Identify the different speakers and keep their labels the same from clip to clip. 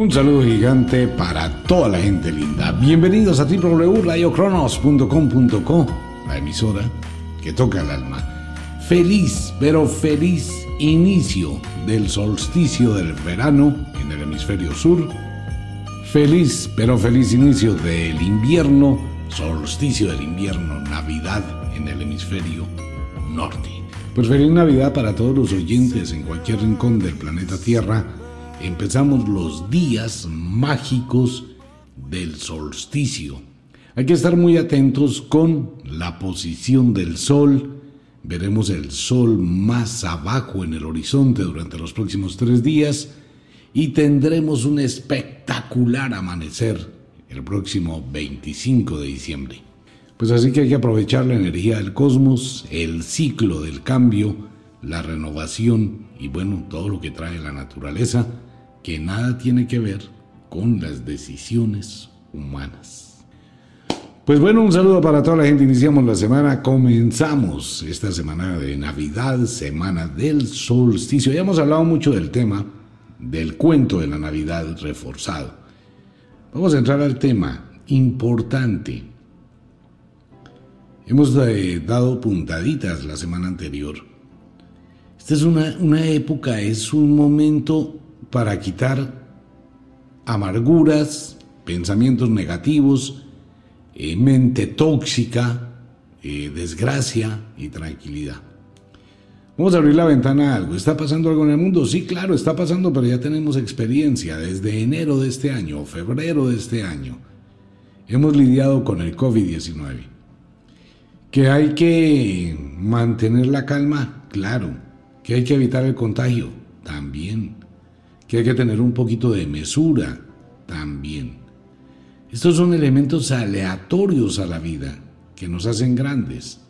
Speaker 1: Un saludo gigante para toda la gente linda. Bienvenidos a www.radiocronos.com.co, la emisora que toca el alma. Feliz, pero feliz inicio del solsticio del verano en el hemisferio sur. Feliz, pero feliz inicio del invierno, solsticio del invierno, Navidad en el hemisferio norte. Pues feliz Navidad para todos los oyentes en cualquier rincón del planeta Tierra empezamos los días mágicos del solsticio. Hay que estar muy atentos con la posición del sol. Veremos el sol más abajo en el horizonte durante los próximos tres días y tendremos un espectacular amanecer el próximo 25 de diciembre. Pues así que hay que aprovechar la energía del cosmos, el ciclo del cambio, la renovación y bueno, todo lo que trae la naturaleza que nada tiene que ver con las decisiones humanas. Pues bueno, un saludo para toda la gente. Iniciamos la semana, comenzamos esta semana de Navidad, semana del solsticio. Ya hemos hablado mucho del tema del cuento de la Navidad reforzado. Vamos a entrar al tema importante. Hemos eh, dado puntaditas la semana anterior. Esta es una, una época, es un momento para quitar amarguras, pensamientos negativos, eh, mente tóxica, eh, desgracia y tranquilidad. Vamos a abrir la ventana a algo. ¿Está pasando algo en el mundo? Sí, claro, está pasando, pero ya tenemos experiencia desde enero de este año, febrero de este año. Hemos lidiado con el COVID-19. ¿Que hay que mantener la calma? Claro. ¿Que hay que evitar el contagio? También que hay que tener un poquito de mesura también. Estos son elementos aleatorios a la vida que nos hacen grandes.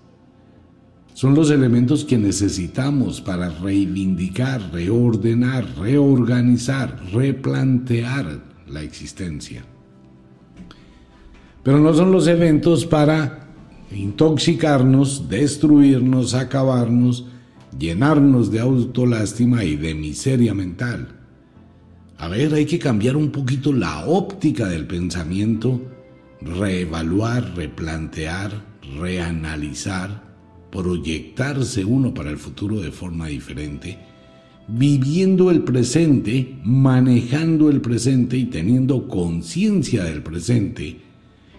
Speaker 1: Son los elementos que necesitamos para reivindicar, reordenar, reorganizar, replantear la existencia. Pero no son los eventos para intoxicarnos, destruirnos, acabarnos, llenarnos de autolástima y de miseria mental. A ver, hay que cambiar un poquito la óptica del pensamiento, reevaluar, replantear, reanalizar, proyectarse uno para el futuro de forma diferente, viviendo el presente, manejando el presente y teniendo conciencia del presente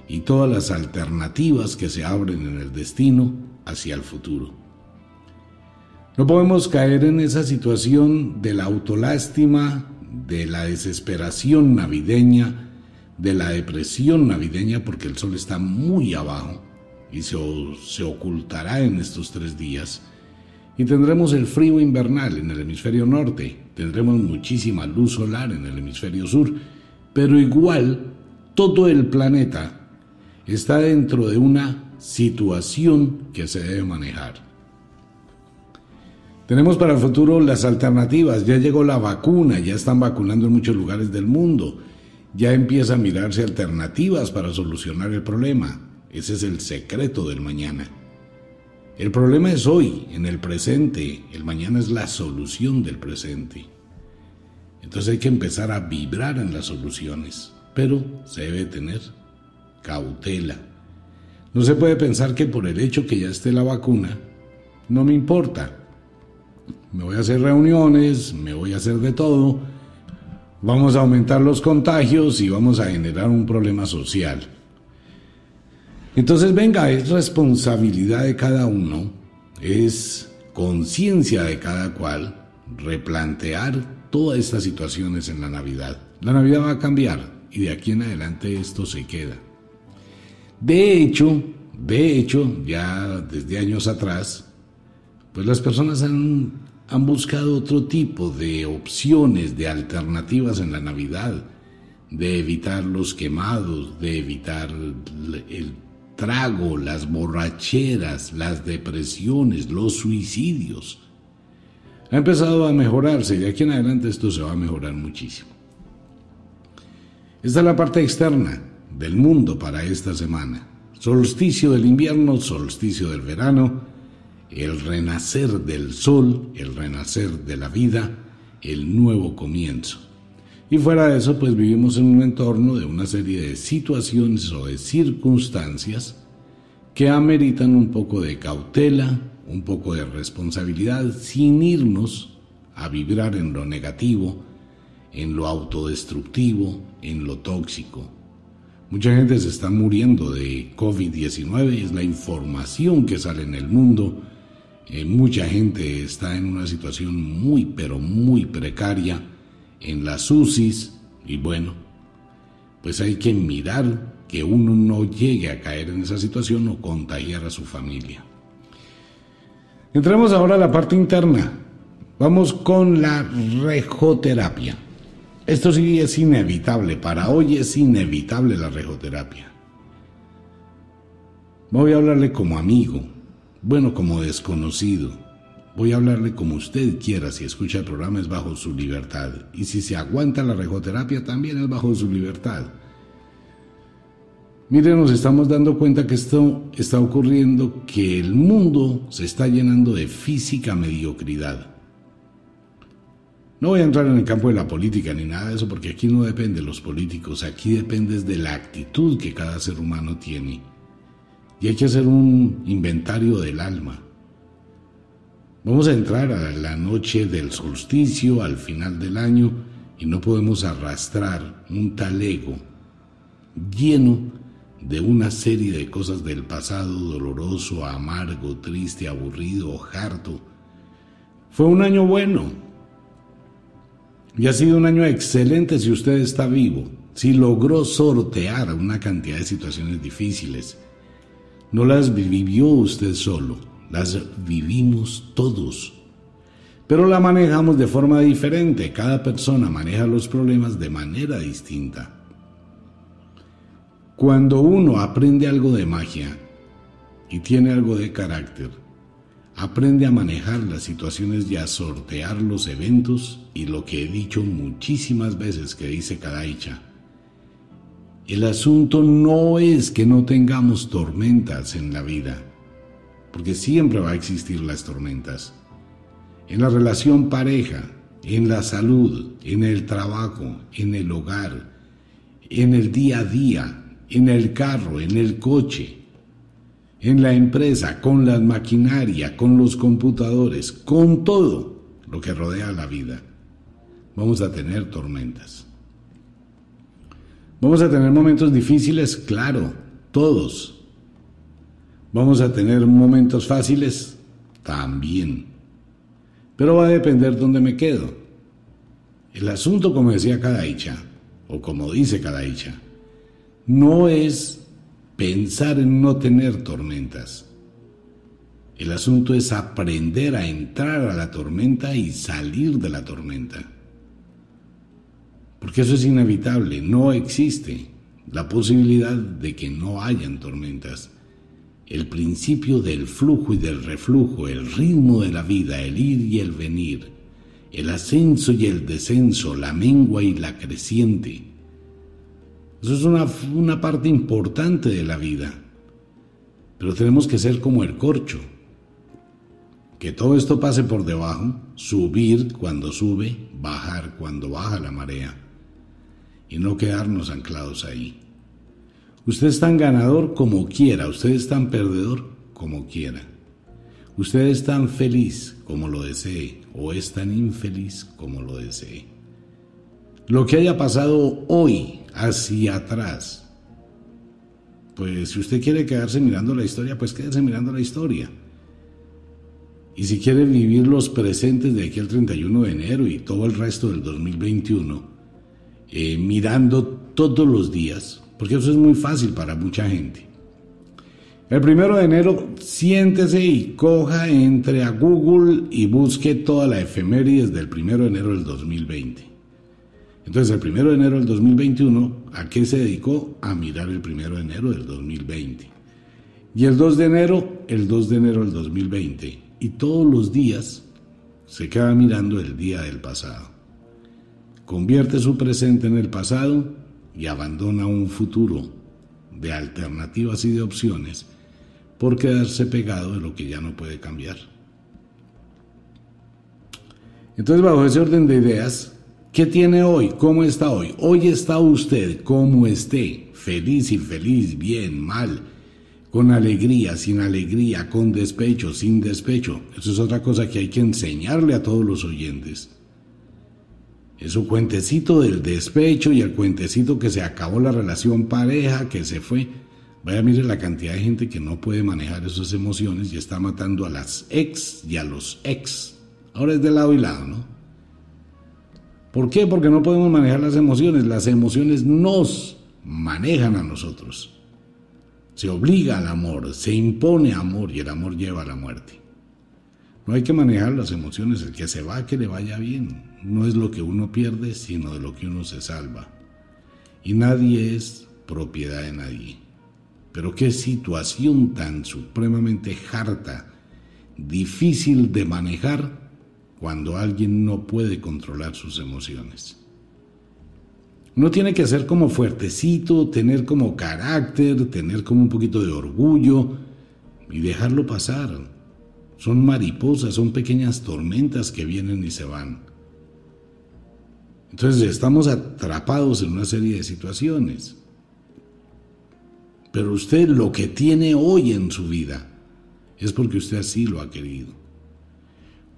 Speaker 1: y todas las alternativas que se abren en el destino hacia el futuro. No podemos caer en esa situación de la autolástima, de la desesperación navideña, de la depresión navideña, porque el sol está muy abajo y se, se ocultará en estos tres días. Y tendremos el frío invernal en el hemisferio norte, tendremos muchísima luz solar en el hemisferio sur, pero igual todo el planeta está dentro de una situación que se debe manejar. Tenemos para el futuro las alternativas, ya llegó la vacuna, ya están vacunando en muchos lugares del mundo, ya empieza a mirarse alternativas para solucionar el problema. Ese es el secreto del mañana. El problema es hoy, en el presente, el mañana es la solución del presente. Entonces hay que empezar a vibrar en las soluciones, pero se debe tener cautela. No se puede pensar que por el hecho que ya esté la vacuna, no me importa me voy a hacer reuniones, me voy a hacer de todo, vamos a aumentar los contagios y vamos a generar un problema social. Entonces, venga, es responsabilidad de cada uno, es conciencia de cada cual replantear todas estas situaciones en la Navidad. La Navidad va a cambiar y de aquí en adelante esto se queda. De hecho, de hecho, ya desde años atrás, pues las personas han han buscado otro tipo de opciones, de alternativas en la Navidad, de evitar los quemados, de evitar el trago, las borracheras, las depresiones, los suicidios. Ha empezado a mejorarse y de aquí en adelante esto se va a mejorar muchísimo. Esta es la parte externa del mundo para esta semana. Solsticio del invierno, solsticio del verano, el renacer del sol, el renacer de la vida, el nuevo comienzo. Y fuera de eso, pues vivimos en un entorno de una serie de situaciones o de circunstancias que ameritan un poco de cautela, un poco de responsabilidad, sin irnos a vibrar en lo negativo, en lo autodestructivo, en lo tóxico. Mucha gente se está muriendo de COVID-19, es la información que sale en el mundo. Eh, mucha gente está en una situación muy, pero muy precaria en las UCIs y bueno, pues hay que mirar que uno no llegue a caer en esa situación o contagiar a su familia. Entremos ahora a la parte interna. Vamos con la rejoterapia. Esto sí es inevitable, para hoy es inevitable la rejoterapia. Voy a hablarle como amigo, bueno, como desconocido. Voy a hablarle como usted quiera, si escucha el programa es bajo su libertad. Y si se aguanta la rejoterapia también es bajo su libertad. Miren, nos estamos dando cuenta que esto está ocurriendo, que el mundo se está llenando de física mediocridad. No voy a entrar en el campo de la política ni nada de eso, porque aquí no depende de los políticos, aquí depende de la actitud que cada ser humano tiene. Y hay que hacer un inventario del alma. Vamos a entrar a la noche del solsticio, al final del año, y no podemos arrastrar un talego lleno de una serie de cosas del pasado doloroso, amargo, triste, aburrido, harto. Fue un año bueno, y ha sido un año excelente si usted está vivo, si logró sortear una cantidad de situaciones difíciles. No las vivió usted solo, las vivimos todos. Pero la manejamos de forma diferente, cada persona maneja los problemas de manera distinta. Cuando uno aprende algo de magia y tiene algo de carácter, Aprende a manejar las situaciones y a sortear los eventos y lo que he dicho muchísimas veces que dice Kadaicha. El asunto no es que no tengamos tormentas en la vida, porque siempre va a existir las tormentas. En la relación pareja, en la salud, en el trabajo, en el hogar, en el día a día, en el carro, en el coche, en la empresa, con la maquinaria, con los computadores, con todo lo que rodea la vida, vamos a tener tormentas. Vamos a tener momentos difíciles, claro, todos. Vamos a tener momentos fáciles, también. Pero va a depender dónde me quedo. El asunto, como decía Kadaicha, o como dice Kadaicha, no es pensar en no tener tormentas. El asunto es aprender a entrar a la tormenta y salir de la tormenta. Porque eso es inevitable, no existe la posibilidad de que no hayan tormentas. El principio del flujo y del reflujo, el ritmo de la vida, el ir y el venir, el ascenso y el descenso, la mengua y la creciente, eso es una, una parte importante de la vida. Pero tenemos que ser como el corcho. Que todo esto pase por debajo, subir cuando sube, bajar cuando baja la marea. Y no quedarnos anclados ahí. Usted es tan ganador como quiera, usted es tan perdedor como quiera. Usted es tan feliz como lo desee o es tan infeliz como lo desee. Lo que haya pasado hoy hacia atrás. Pues si usted quiere quedarse mirando la historia, pues quédese mirando la historia. Y si quiere vivir los presentes de aquí al 31 de enero y todo el resto del 2021, eh, mirando todos los días, porque eso es muy fácil para mucha gente. El primero de enero, siéntese y coja, entre a Google y busque toda la efemérides del primero de enero del 2020. Entonces, el primero de enero del 2021, ¿a qué se dedicó? A mirar el primero de enero del 2020. Y el 2 de enero, el 2 de enero del 2020. Y todos los días se queda mirando el día del pasado. Convierte su presente en el pasado y abandona un futuro de alternativas y de opciones por quedarse pegado de lo que ya no puede cambiar. Entonces, bajo ese orden de ideas, ¿Qué tiene hoy? ¿Cómo está hoy? Hoy está usted como esté, feliz, infeliz, bien, mal, con alegría, sin alegría, con despecho, sin despecho. Eso es otra cosa que hay que enseñarle a todos los oyentes. Es un cuentecito del despecho y el cuentecito que se acabó la relación pareja, que se fue. Vaya, mire la cantidad de gente que no puede manejar esas emociones y está matando a las ex y a los ex. Ahora es de lado y lado, ¿no? ¿Por qué? Porque no podemos manejar las emociones. Las emociones nos manejan a nosotros. Se obliga al amor, se impone amor y el amor lleva a la muerte. No hay que manejar las emociones, el que se va, que le vaya bien. No es lo que uno pierde, sino de lo que uno se salva. Y nadie es propiedad de nadie. Pero qué situación tan supremamente harta, difícil de manejar cuando alguien no puede controlar sus emociones. Uno tiene que ser como fuertecito, tener como carácter, tener como un poquito de orgullo y dejarlo pasar. Son mariposas, son pequeñas tormentas que vienen y se van. Entonces estamos atrapados en una serie de situaciones. Pero usted lo que tiene hoy en su vida es porque usted así lo ha querido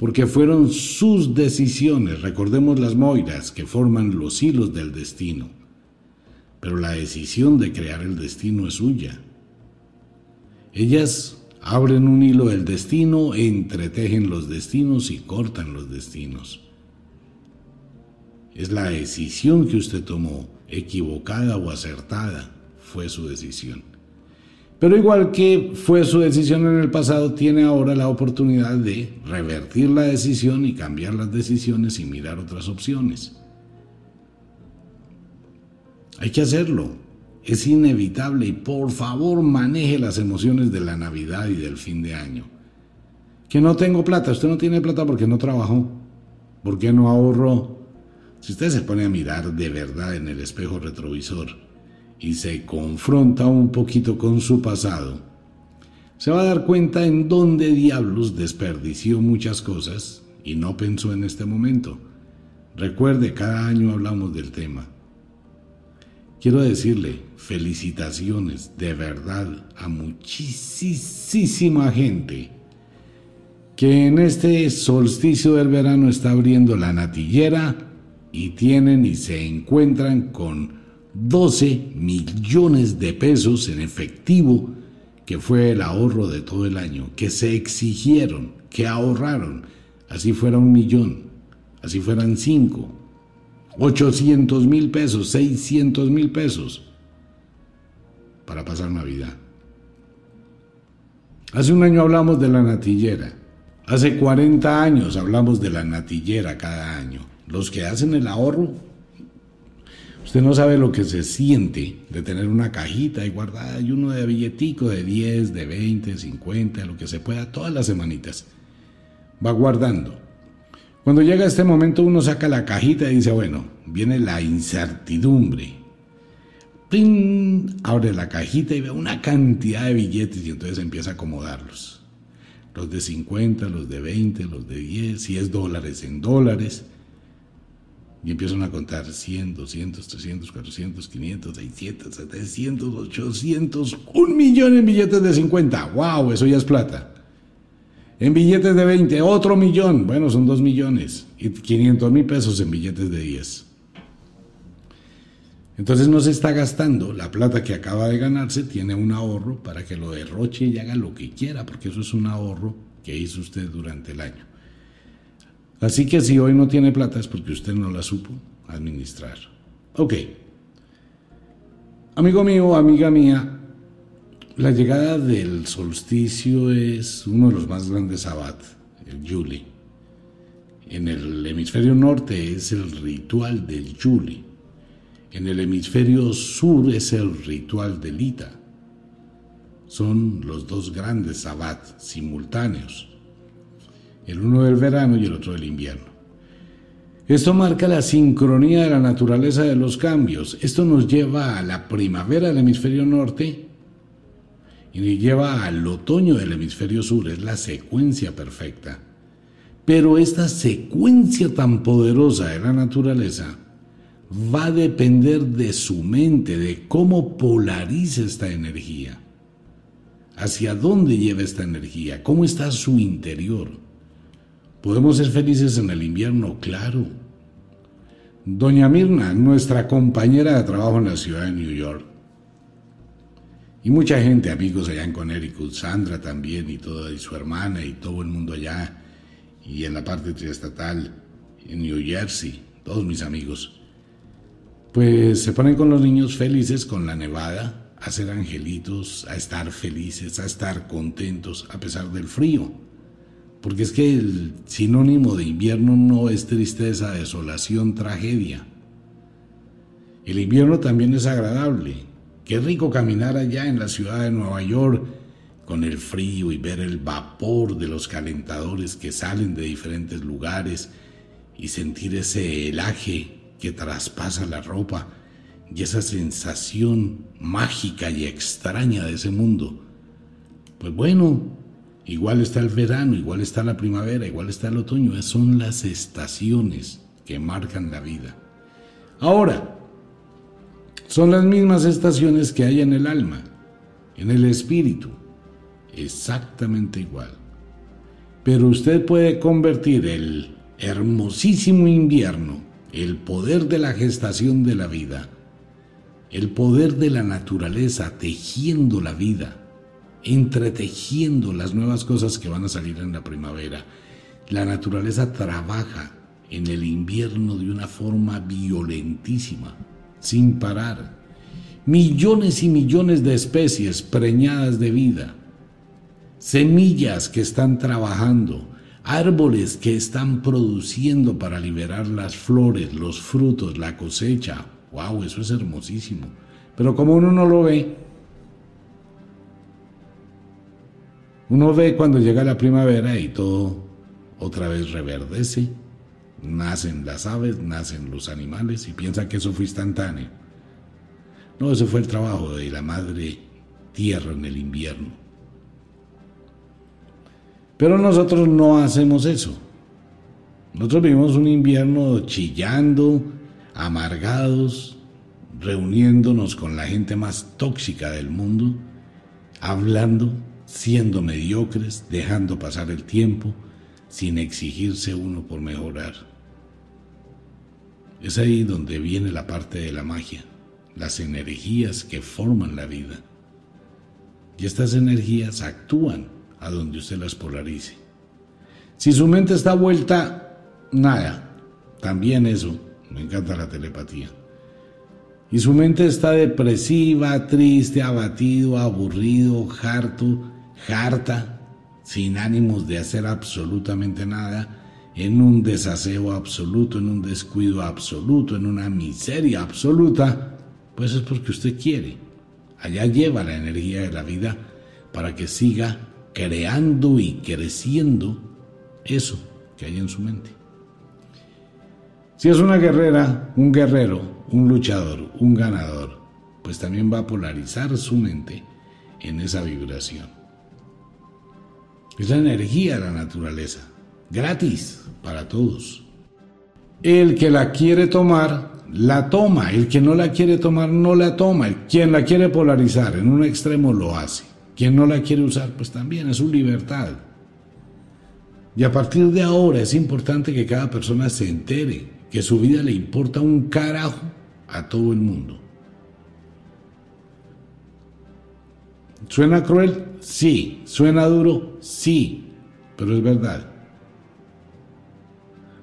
Speaker 1: porque fueron sus decisiones, recordemos las moiras que forman los hilos del destino, pero la decisión de crear el destino es suya. Ellas abren un hilo del destino, entretejen los destinos y cortan los destinos. Es la decisión que usted tomó, equivocada o acertada, fue su decisión. Pero igual que fue su decisión en el pasado, tiene ahora la oportunidad de revertir la decisión y cambiar las decisiones y mirar otras opciones. Hay que hacerlo. Es inevitable y por favor maneje las emociones de la Navidad y del fin de año. Que no tengo plata, usted no tiene plata porque no trabajó, porque no ahorró. Si usted se pone a mirar de verdad en el espejo retrovisor, y se confronta un poquito con su pasado, se va a dar cuenta en dónde diablos desperdició muchas cosas y no pensó en este momento. Recuerde, cada año hablamos del tema. Quiero decirle felicitaciones de verdad a muchísima gente que en este solsticio del verano está abriendo la natillera y tienen y se encuentran con 12 millones de pesos en efectivo, que fue el ahorro de todo el año, que se exigieron, que ahorraron, así fuera un millón, así fueran cinco, 800 mil pesos, 600 mil pesos, para pasar Navidad. Hace un año hablamos de la natillera, hace 40 años hablamos de la natillera cada año. Los que hacen el ahorro Usted no sabe lo que se siente de tener una cajita y guardada y uno de billetico de 10, de 20, 50, lo que se pueda, todas las semanitas. Va guardando. Cuando llega este momento uno saca la cajita y dice, bueno, viene la incertidumbre. ¡Pin! Abre la cajita y ve una cantidad de billetes y entonces empieza a acomodarlos. Los de 50, los de 20, los de 10, si es dólares en dólares y empiezan a contar 100, 200, 300, 400, 500, 600, 700, 800, un millón en billetes de 50. ¡Wow! Eso ya es plata. En billetes de 20, otro millón. Bueno, son 2 millones. Y 500 mil pesos en billetes de 10. Entonces no se está gastando la plata que acaba de ganarse, tiene un ahorro para que lo derroche y haga lo que quiera, porque eso es un ahorro que hizo usted durante el año. Así que si hoy no tiene plata es porque usted no la supo administrar. Ok. Amigo mío, amiga mía, la llegada del solsticio es uno de los más grandes sabbat, el Yuli. En el hemisferio norte es el ritual del Yuli. En el hemisferio sur es el ritual del Ita. Son los dos grandes sabbat simultáneos el uno del verano y el otro del invierno. Esto marca la sincronía de la naturaleza de los cambios. Esto nos lleva a la primavera del hemisferio norte y nos lleva al otoño del hemisferio sur. Es la secuencia perfecta. Pero esta secuencia tan poderosa de la naturaleza va a depender de su mente, de cómo polariza esta energía, hacia dónde lleva esta energía, cómo está su interior. ¿Podemos ser felices en el invierno? Claro. Doña Mirna, nuestra compañera de trabajo en la ciudad de New York, y mucha gente, amigos allá en Connecticut, Sandra también y toda y su hermana y todo el mundo allá, y en la parte triestatal, en New Jersey, todos mis amigos pues se ponen con los niños felices con la nevada, a ser angelitos, a estar felices, a estar contentos a pesar del frío. Porque es que el sinónimo de invierno no es tristeza, desolación, tragedia. El invierno también es agradable. Qué rico caminar allá en la ciudad de Nueva York con el frío y ver el vapor de los calentadores que salen de diferentes lugares y sentir ese helaje que traspasa la ropa y esa sensación mágica y extraña de ese mundo. Pues bueno, igual está el verano, igual está la primavera, igual está el otoño, son las estaciones que marcan la vida. Ahora, son las mismas estaciones que hay en el alma, en el espíritu, exactamente igual. Pero usted puede convertir el hermosísimo invierno el poder de la gestación de la vida, el poder de la naturaleza tejiendo la vida, entretejiendo las nuevas cosas que van a salir en la primavera. La naturaleza trabaja en el invierno de una forma violentísima, sin parar. Millones y millones de especies preñadas de vida, semillas que están trabajando, árboles que están produciendo para liberar las flores, los frutos, la cosecha. ¡Wow! Eso es hermosísimo. Pero como uno no lo ve, uno ve cuando llega la primavera y todo otra vez reverdece, nacen las aves, nacen los animales y piensa que eso fue instantáneo. No, ese fue el trabajo de la madre tierra en el invierno. Pero nosotros no hacemos eso. Nosotros vivimos un invierno chillando, amargados, reuniéndonos con la gente más tóxica del mundo, hablando, siendo mediocres, dejando pasar el tiempo, sin exigirse uno por mejorar. Es ahí donde viene la parte de la magia, las energías que forman la vida. Y estas energías actúan a donde usted las polarice. Si su mente está vuelta, nada, también eso, me encanta la telepatía. Y su mente está depresiva, triste, abatido, aburrido, harto, harta, sin ánimos de hacer absolutamente nada, en un desaseo absoluto, en un descuido absoluto, en una miseria absoluta, pues es porque usted quiere. Allá lleva la energía de la vida para que siga creando y creciendo eso que hay en su mente. Si es una guerrera, un guerrero, un luchador, un ganador, pues también va a polarizar su mente en esa vibración. Es la energía de la naturaleza, gratis para todos. El que la quiere tomar, la toma. El que no la quiere tomar, no la toma. Quien la quiere polarizar en un extremo lo hace. Quien no la quiere usar, pues también es su libertad. Y a partir de ahora es importante que cada persona se entere que su vida le importa un carajo a todo el mundo. ¿Suena cruel? Sí. ¿Suena duro? Sí. Pero es verdad.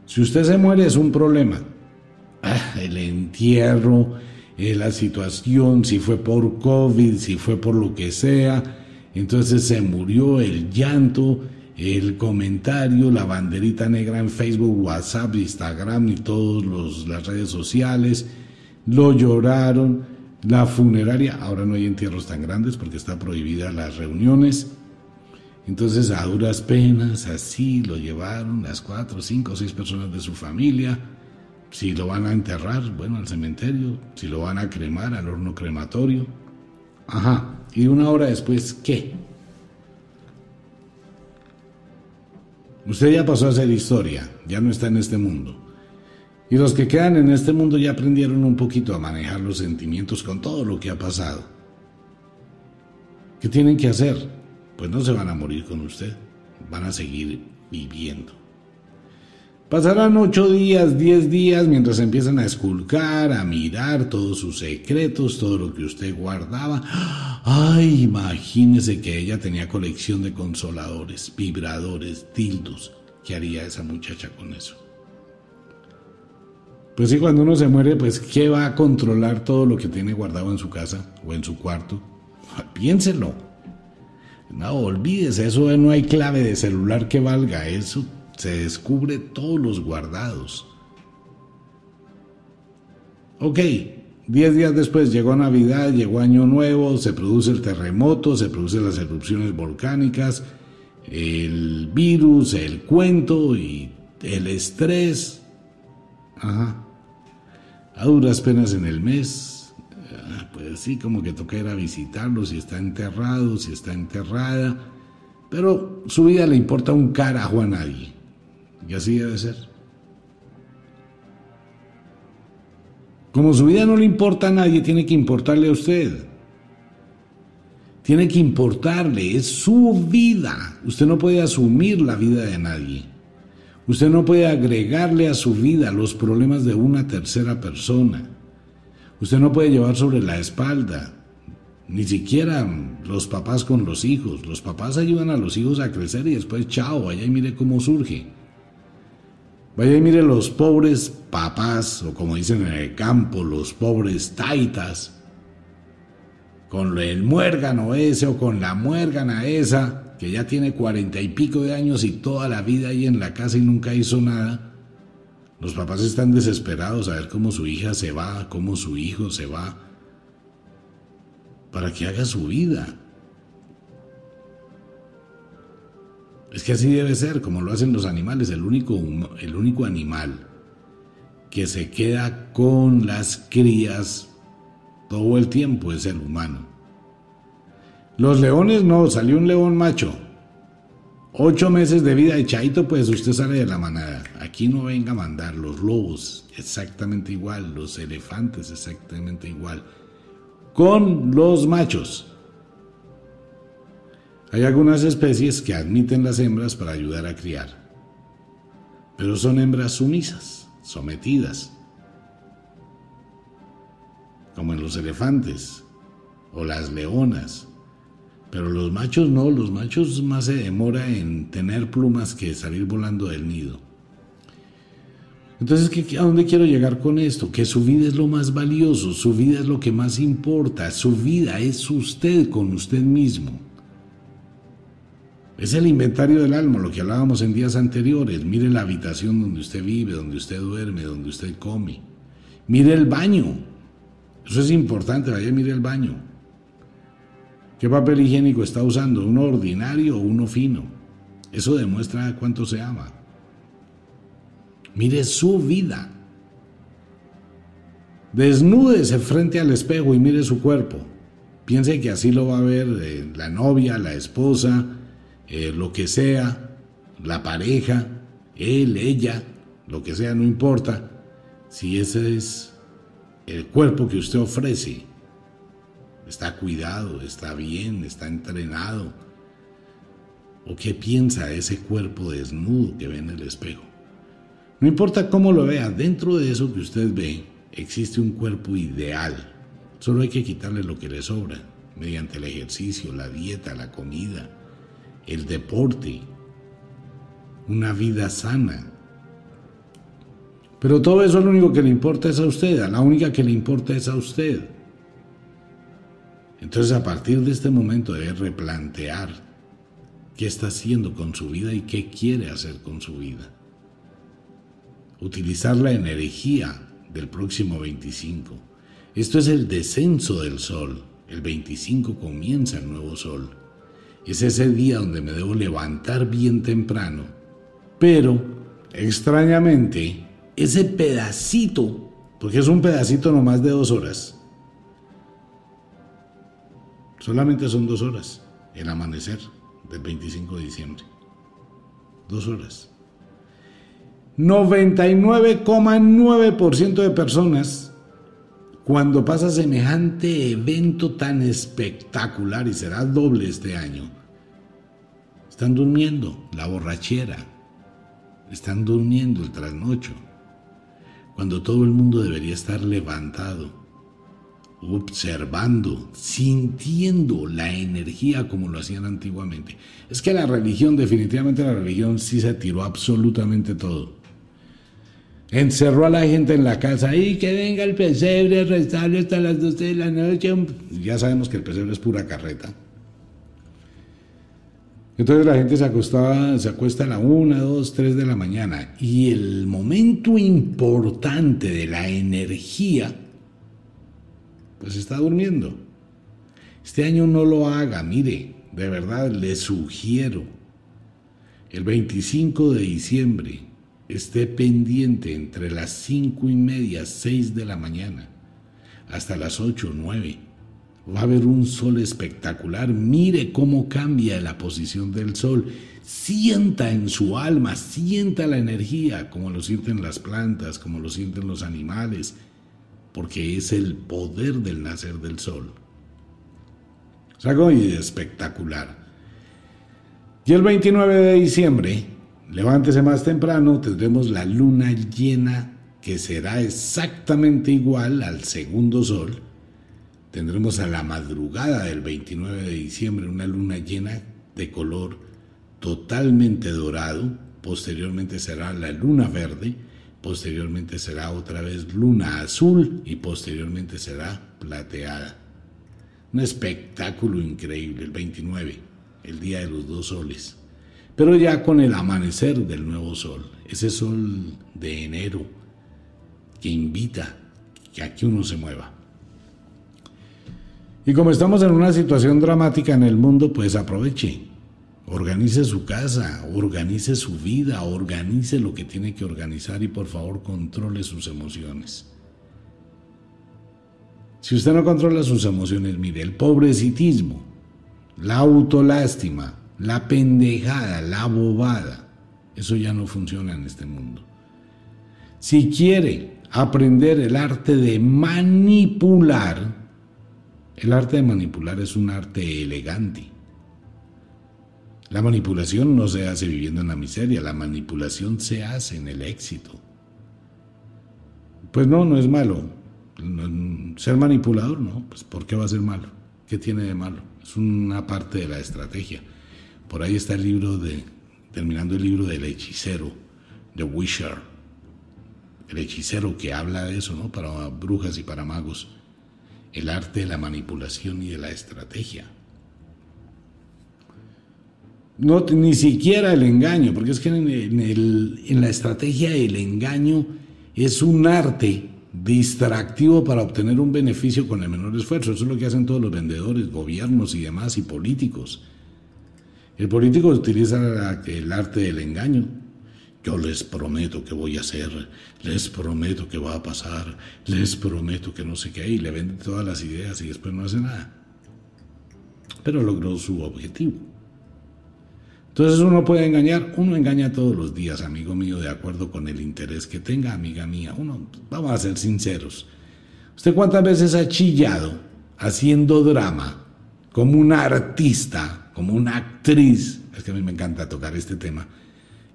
Speaker 1: Si usted se muere es un problema. Ah, el entierro, eh, la situación, si fue por COVID, si fue por lo que sea, entonces se murió el llanto, el comentario, la banderita negra en Facebook, WhatsApp, Instagram y todas las redes sociales. Lo lloraron. La funeraria, ahora no hay entierros tan grandes porque está prohibida las reuniones. Entonces a duras penas, así lo llevaron las cuatro, cinco, seis personas de su familia. Si lo van a enterrar, bueno, al cementerio. Si lo van a cremar, al horno crematorio. Ajá. Y una hora después, ¿qué? Usted ya pasó a ser historia, ya no está en este mundo. Y los que quedan en este mundo ya aprendieron un poquito a manejar los sentimientos con todo lo que ha pasado. ¿Qué tienen que hacer? Pues no se van a morir con usted, van a seguir viviendo. Pasarán ocho días, diez días mientras empiezan a esculcar, a mirar todos sus secretos, todo lo que usted guardaba. Ay, imagínese que ella tenía colección de consoladores, vibradores, tildos. ¿Qué haría esa muchacha con eso? Pues sí, cuando uno se muere, pues ¿qué va a controlar todo lo que tiene guardado en su casa o en su cuarto? Piénselo. No, olvídese, eso no hay clave de celular que valga, eso se descubre todos los guardados. Ok, diez días después llegó Navidad, llegó Año Nuevo, se produce el terremoto, se producen las erupciones volcánicas, el virus, el cuento y el estrés. Ajá. A duras penas en el mes. Ah, pues sí, como que toca ir a visitarlo si está enterrado, si está enterrada. Pero su vida le importa un carajo a nadie. Y así debe ser. Como su vida no le importa a nadie, tiene que importarle a usted. Tiene que importarle, es su vida. Usted no puede asumir la vida de nadie. Usted no puede agregarle a su vida los problemas de una tercera persona. Usted no puede llevar sobre la espalda, ni siquiera los papás con los hijos. Los papás ayudan a los hijos a crecer y después, chao, vaya y mire cómo surge. Vaya y mire los pobres papás, o como dicen en el campo, los pobres taitas, con el muérgano ese o con la muérgana esa, que ya tiene cuarenta y pico de años y toda la vida ahí en la casa y nunca hizo nada. Los papás están desesperados a ver cómo su hija se va, cómo su hijo se va, para que haga su vida. Es que así debe ser, como lo hacen los animales. El único, el único animal que se queda con las crías todo el tiempo es el humano. Los leones no, salió un león macho. Ocho meses de vida echadito, pues usted sale de la manada. Aquí no venga a mandar los lobos, exactamente igual, los elefantes, exactamente igual. Con los machos. Hay algunas especies que admiten las hembras para ayudar a criar, pero son hembras sumisas, sometidas, como en los elefantes o las leonas. Pero los machos no, los machos más se demora en tener plumas que salir volando del nido. Entonces, ¿a dónde quiero llegar con esto? Que su vida es lo más valioso, su vida es lo que más importa, su vida es usted con usted mismo. Es el inventario del alma, lo que hablábamos en días anteriores. Mire la habitación donde usted vive, donde usted duerme, donde usted come. Mire el baño. Eso es importante, vaya, mire el baño. ¿Qué papel higiénico está usando? ¿Uno ordinario o uno fino? Eso demuestra cuánto se ama. Mire su vida. Desnúdese frente al espejo y mire su cuerpo. Piense que así lo va a ver eh, la novia, la esposa, eh, lo que sea, la pareja, él, ella, lo que sea, no importa, si ese es el cuerpo que usted ofrece, está cuidado, está bien, está entrenado, o qué piensa ese cuerpo desnudo que ve en el espejo. No importa cómo lo vea, dentro de eso que usted ve existe un cuerpo ideal. Solo hay que quitarle lo que le sobra mediante el ejercicio, la dieta, la comida, el deporte, una vida sana. Pero todo eso lo único que le importa es a usted, a la única que le importa es a usted. Entonces a partir de este momento debe replantear qué está haciendo con su vida y qué quiere hacer con su vida. Utilizar la energía del próximo 25. Esto es el descenso del sol. El 25 comienza el nuevo sol. Es ese día donde me debo levantar bien temprano. Pero, extrañamente, ese pedacito, porque es un pedacito nomás de dos horas, solamente son dos horas, el amanecer del 25 de diciembre. dos horas. 99,9% de personas, cuando pasa semejante evento tan espectacular, y será doble este año, están durmiendo, la borrachera, están durmiendo el trasnocho, cuando todo el mundo debería estar levantado, observando, sintiendo la energía como lo hacían antiguamente. Es que la religión, definitivamente la religión sí se tiró absolutamente todo. Encerró a la gente en la casa y que venga el pesebre, restarle hasta las 12 de la noche. Ya sabemos que el pesebre es pura carreta. Entonces la gente se acostaba, se acuesta a la 1, 2, 3 de la mañana y el momento importante de la energía pues está durmiendo. Este año no lo haga, mire, de verdad le sugiero. El 25 de diciembre esté pendiente entre las 5 y media, 6 de la mañana, hasta las 8 o 9. Va a haber un sol espectacular. Mire cómo cambia la posición del sol. Sienta en su alma, sienta la energía, como lo sienten las plantas, como lo sienten los animales, porque es el poder del nacer del sol. Es algo espectacular. Y el 29 de diciembre, levántese más temprano, tendremos la luna llena que será exactamente igual al segundo sol. Tendremos a la madrugada del 29 de diciembre una luna llena de color totalmente dorado. Posteriormente será la luna verde posteriormente será otra vez luna azul y posteriormente será plateada. Un espectáculo increíble, el 29, el día de los dos soles. Pero ya con el amanecer del nuevo sol, ese sol de enero que invita a que uno se mueva. Y como estamos en una situación dramática en el mundo, pues aproveche Organice su casa, organice su vida, organice lo que tiene que organizar y por favor controle sus emociones. Si usted no controla sus emociones, mire, el pobrecitismo, la autolástima, la pendejada, la bobada, eso ya no funciona en este mundo. Si quiere aprender el arte de manipular, el arte de manipular es un arte elegante la manipulación no se hace viviendo en la miseria, la manipulación se hace en el éxito. Pues no, no es malo. Ser manipulador, no, pues ¿por qué va a ser malo? ¿Qué tiene de malo? Es una parte de la estrategia. Por ahí está el libro de, terminando el libro del hechicero, The Wisher. El hechicero que habla de eso, ¿no? Para brujas y para magos. El arte de la manipulación y de la estrategia no, ni siquiera el engaño, porque es que en, la estrategia el engaño es un arte distractivo para obtener un beneficio con el menor esfuerzo. Eso es lo que hacen todos los vendedores, gobiernos y demás, y políticos. El político utiliza el arte del engaño. Yo les prometo que voy a hacer, les prometo que va a pasar, les prometo que no sé qué, y le vende todas las ideas y después no hace nada. Pero logró su objetivo. Entonces uno puede engañar, uno engaña todos los días, amigo mío, de acuerdo con el interés que tenga, amiga mía. Uno, vamos a ser sinceros. ¿Usted cuántas veces ha chillado haciendo drama como una artista, como una actriz? Es que a mí me encanta tocar este tema,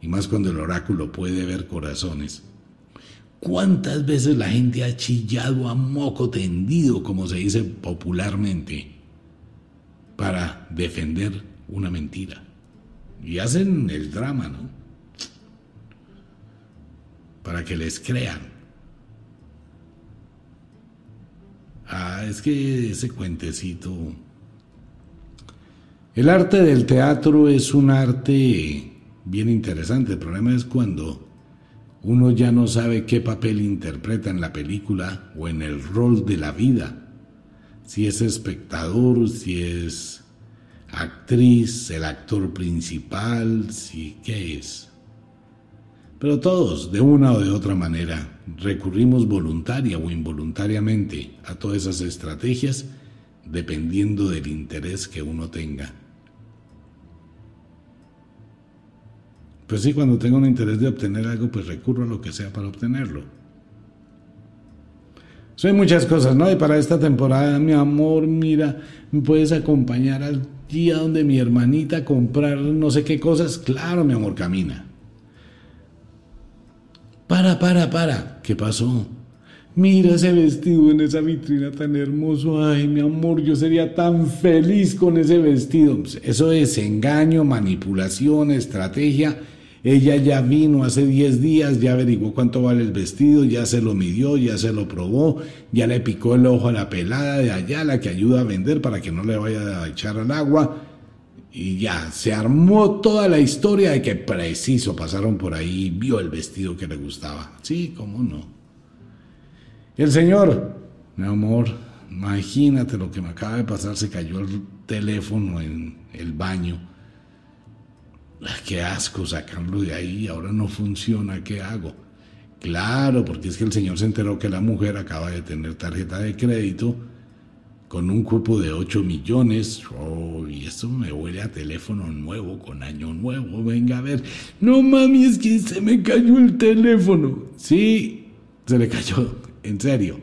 Speaker 1: y más cuando el oráculo puede ver corazones. ¿Cuántas veces la gente ha chillado a moco tendido, como se dice popularmente, para defender una mentira? Y hacen el drama, ¿no? Para que les crean. Ah, es que ese cuentecito... El arte del teatro es un arte bien interesante. El problema es cuando uno ya no sabe qué papel interpreta en la película o en el rol de la vida. Si es espectador, si es actriz, el actor principal, sí, ¿qué es? Pero todos, de una o de otra manera, recurrimos voluntaria o involuntariamente a todas esas estrategias dependiendo del interés que uno tenga. Pues sí, cuando tengo un interés de obtener algo, pues recurro a lo que sea para obtenerlo. Soy muchas cosas, ¿no? Y para esta temporada, mi amor, mira, ¿me puedes acompañar al día donde mi hermanita comprar no sé qué cosas? Claro, mi amor, camina. Para, para, para. ¿Qué pasó? Mira ese vestido en esa vitrina tan hermoso. Ay, mi amor, yo sería tan feliz con ese vestido. Eso es engaño, manipulación, estrategia ella ya vino hace 10 días, ya averiguó cuánto vale el vestido, ya se lo midió, ya se lo probó, ya le picó el ojo a la pelada de allá, la que ayuda a vender para que no le vaya a echar al agua. Y ya, se armó toda la historia de que preciso pasaron por ahí, vio el vestido que le gustaba. Sí, cómo no. Y el señor, mi amor, imagínate lo que me acaba de pasar, se cayó el teléfono en el baño qué asco sacarlo de ahí, ahora no funciona, ¿qué hago? Claro, porque es que el señor se enteró que la mujer acaba de tener tarjeta de crédito con un cupo de 8 millones. Oh, y esto me huele a teléfono nuevo, con año nuevo. Venga a ver. No mami, es que se me cayó el teléfono. Sí, se le cayó, en serio.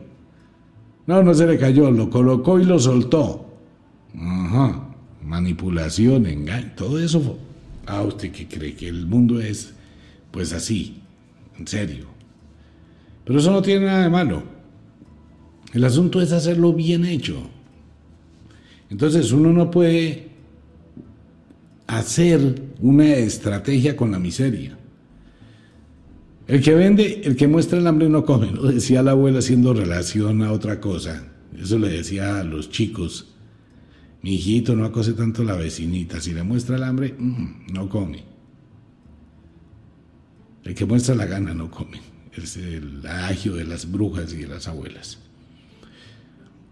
Speaker 1: No, no se le cayó, lo colocó y lo soltó. Ajá, manipulación, engaño, todo eso Ah, usted que cree que el mundo es pues así, en serio. Pero eso no tiene nada de malo. El asunto es hacerlo bien hecho. Entonces uno no puede hacer una estrategia con la miseria. El que vende, el que muestra el hambre no come, lo decía la abuela haciendo relación a otra cosa. Eso le decía a los chicos mi hijito no acose tanto la vecinita. Si le muestra el hambre, mm, no come. El que muestra la gana no come. Es el agio de las brujas y de las abuelas.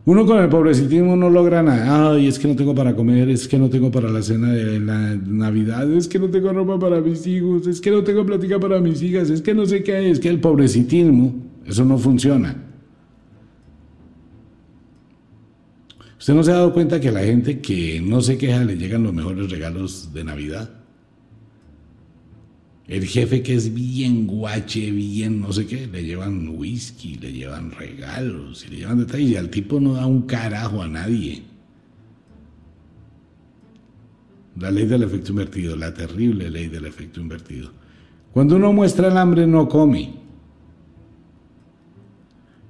Speaker 1: Uno con el pobrecitismo no logra nada. Ay, es que no tengo para comer, es que no tengo para la cena de la Navidad, es que no tengo ropa para mis hijos, es que no tengo plática para mis hijas, es que no sé qué es, que el pobrecitismo, eso no funciona. ¿Usted no se ha dado cuenta que a la gente que no se queja le llegan los mejores regalos de Navidad? El jefe que es bien guache, bien no sé qué, le llevan whisky, le llevan regalos, y le llevan detalles y al tipo no da un carajo a nadie. La ley del efecto invertido, la terrible ley del efecto invertido. Cuando uno muestra el hambre no come.